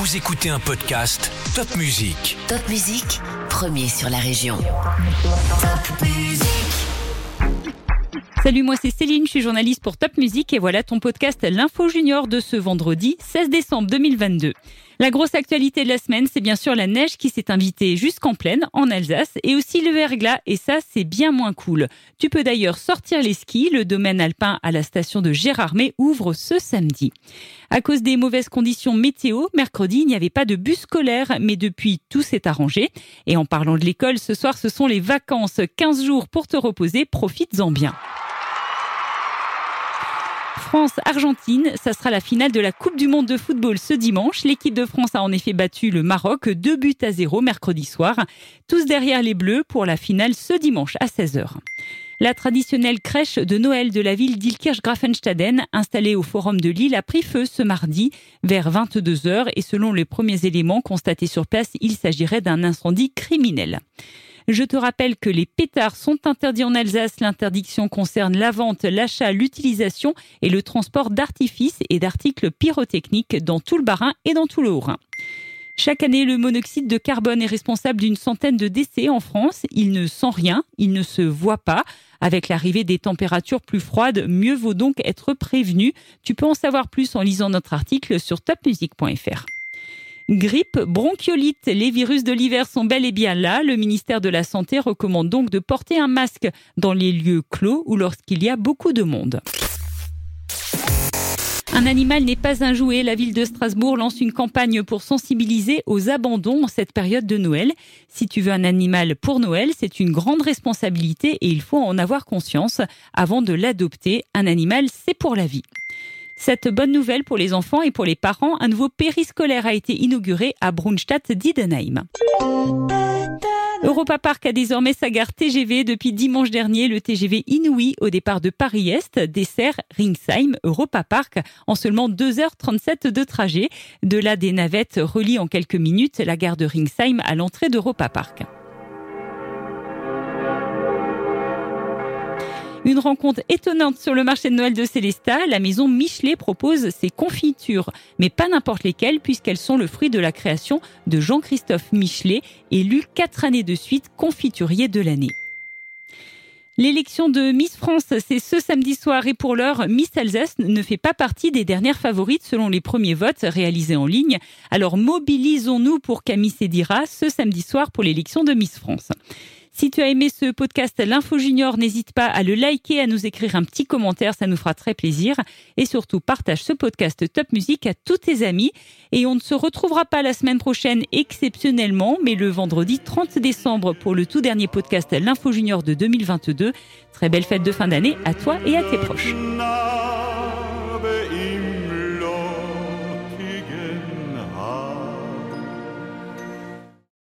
Vous écoutez un podcast Top Music. Top Musique, premier sur la région. Top Musique. Salut, moi c'est Céline, je suis journaliste pour Top Music et voilà ton podcast L'Info Junior de ce vendredi 16 décembre 2022. La grosse actualité de la semaine, c'est bien sûr la neige qui s'est invitée jusqu'en plaine en Alsace et aussi le verglas et ça c'est bien moins cool. Tu peux d'ailleurs sortir les skis, le domaine alpin à la station de Gérardmer ouvre ce samedi. À cause des mauvaises conditions météo, mercredi il n'y avait pas de bus scolaire mais depuis tout s'est arrangé. Et en parlant de l'école, ce soir ce sont les vacances, 15 jours pour te reposer, profites-en bien. France-Argentine, ça sera la finale de la Coupe du Monde de football ce dimanche. L'équipe de France a en effet battu le Maroc, deux buts à zéro mercredi soir. Tous derrière les Bleus pour la finale ce dimanche à 16h. La traditionnelle crèche de Noël de la ville d'Ilkirch-Grafenstaden, installée au Forum de Lille, a pris feu ce mardi vers 22h et selon les premiers éléments constatés sur place, il s'agirait d'un incendie criminel. Je te rappelle que les pétards sont interdits en Alsace. L'interdiction concerne la vente, l'achat, l'utilisation et le transport d'artifices et d'articles pyrotechniques dans tout le Bas-Rhin et dans tout le Haut-Rhin. Chaque année, le monoxyde de carbone est responsable d'une centaine de décès en France. Il ne sent rien, il ne se voit pas. Avec l'arrivée des températures plus froides, mieux vaut donc être prévenu. Tu peux en savoir plus en lisant notre article sur topmusic.fr. Grippe, bronchiolite, les virus de l'hiver sont bel et bien là. Le ministère de la Santé recommande donc de porter un masque dans les lieux clos ou lorsqu'il y a beaucoup de monde. Un animal n'est pas un jouet. La ville de Strasbourg lance une campagne pour sensibiliser aux abandons en cette période de Noël. Si tu veux un animal pour Noël, c'est une grande responsabilité et il faut en avoir conscience avant de l'adopter. Un animal, c'est pour la vie. Cette bonne nouvelle pour les enfants et pour les parents, un nouveau périscolaire a été inauguré à Brunstadt-Diedenheim. Europa Park a désormais sa gare TGV depuis dimanche dernier. Le TGV Inouï au départ de Paris-Est dessert Ringsheim Europa Park en seulement 2h37 de trajet. De là, des navettes relient en quelques minutes la gare de Ringsheim à l'entrée d'Europa Park. Une rencontre étonnante sur le marché de Noël de Célestat. La maison Michelet propose ses confitures, mais pas n'importe lesquelles puisqu'elles sont le fruit de la création de Jean-Christophe Michelet, élu quatre années de suite confiturier de l'année. L'élection de Miss France, c'est ce samedi soir et pour l'heure, Miss Alsace ne fait pas partie des dernières favorites selon les premiers votes réalisés en ligne. Alors mobilisons-nous pour Camille Sédira ce samedi soir pour l'élection de Miss France. Si tu as aimé ce podcast L'Info Junior, n'hésite pas à le liker, à nous écrire un petit commentaire, ça nous fera très plaisir. Et surtout, partage ce podcast Top Music à tous tes amis. Et on ne se retrouvera pas la semaine prochaine exceptionnellement, mais le vendredi 30 décembre pour le tout dernier podcast L'Info Junior de 2022. Très belle fête de fin d'année à toi et à tes proches.